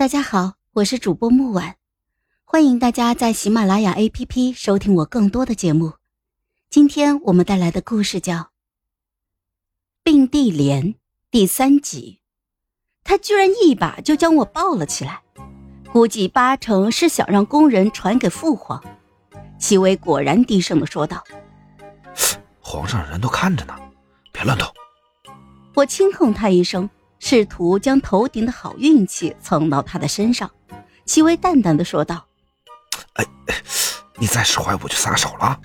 大家好，我是主播木婉，欢迎大家在喜马拉雅 APP 收听我更多的节目。今天我们带来的故事叫《并蒂莲》第三集。他居然一把就将我抱了起来，估计八成是想让工人传给父皇。齐薇果然低声的说道：“皇上人都看着呢，别乱动。”我轻哼他一声。试图将头顶的好运气蹭到他的身上，齐薇淡淡的说道：“哎，你再使坏我就撒手了。”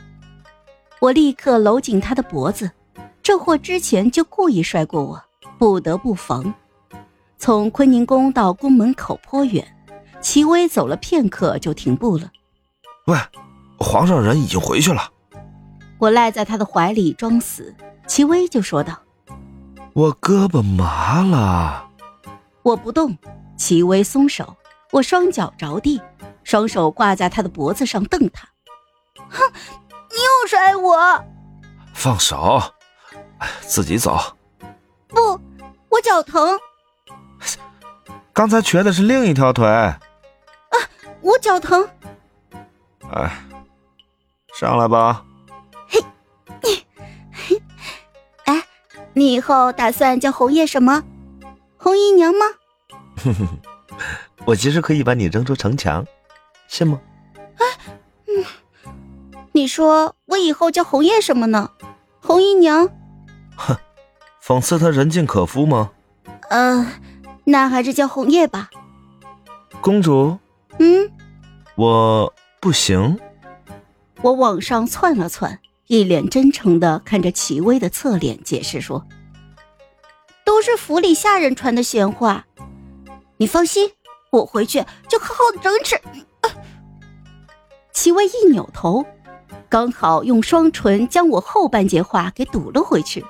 我立刻搂紧他的脖子，这货之前就故意摔过我，不得不防。从坤宁宫到宫门口颇远，齐薇走了片刻就停步了。喂，皇上人已经回去了。我赖在他的怀里装死，齐薇就说道。我胳膊麻了，我不动。齐薇松手，我双脚着地，双手挂在他的脖子上瞪他。哼，你又摔我！放手，自己走。不，我脚疼。刚才瘸的是另一条腿。啊，我脚疼。哎，上来吧。你以后打算叫红叶什么？红姨娘吗？哼哼，我其实可以把你扔出城墙，信吗？哎，嗯，你说我以后叫红叶什么呢？红姨娘？哼，讽刺他人尽可夫吗？呃，那还是叫红叶吧。公主？嗯，我不行。我往上窜了窜。一脸真诚的看着齐薇的侧脸，解释说：“都是府里下人传的闲话，你放心，我回去就好好的整治。”齐薇一扭头，刚好用双唇将我后半截话给堵了回去。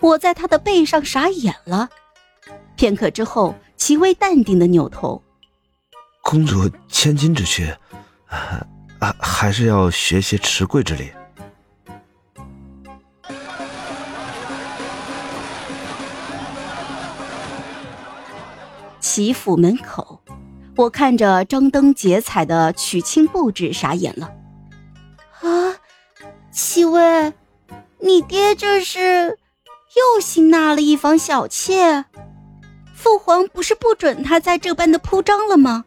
我在他的背上傻眼了。片刻之后，齐薇淡定的扭头：“公主千金之躯，啊，还是要学些持贵之礼。”齐府门口，我看着张灯结彩的娶亲布置，傻眼了。啊，齐薇，你爹这是又新纳了一房小妾？父皇不是不准他在这般的铺张了吗？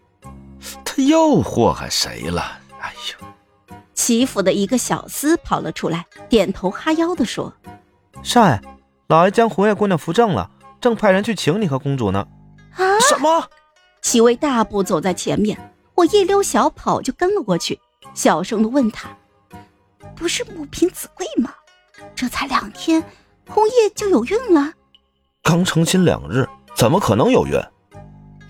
他又祸害谁了？哎呦！齐府的一个小厮跑了出来，点头哈腰的说：“少爷，老爷将红叶姑娘扶正了，正派人去请你和公主呢。”啊！什么？齐威大步走在前面，我一溜小跑就跟了过去，小声的问他：“不是母凭子贵吗？这才两天，红叶就有孕了？刚成亲两日，怎么可能有孕？”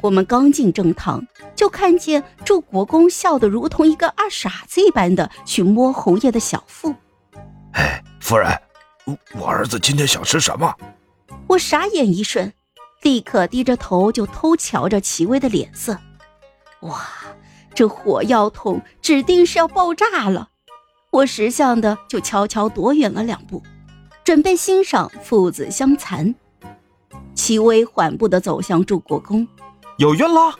我们刚进正堂，就看见祝国公笑得如同一个二傻子一般的去摸红叶的小腹。哎，夫人，我儿子今天想吃什么？我傻眼一瞬。立刻低着头就偷瞧着齐薇的脸色，哇，这火药桶指定是要爆炸了！我识相的就悄悄躲远了两步，准备欣赏父子相残。齐薇缓步的走向祝国公，有孕了。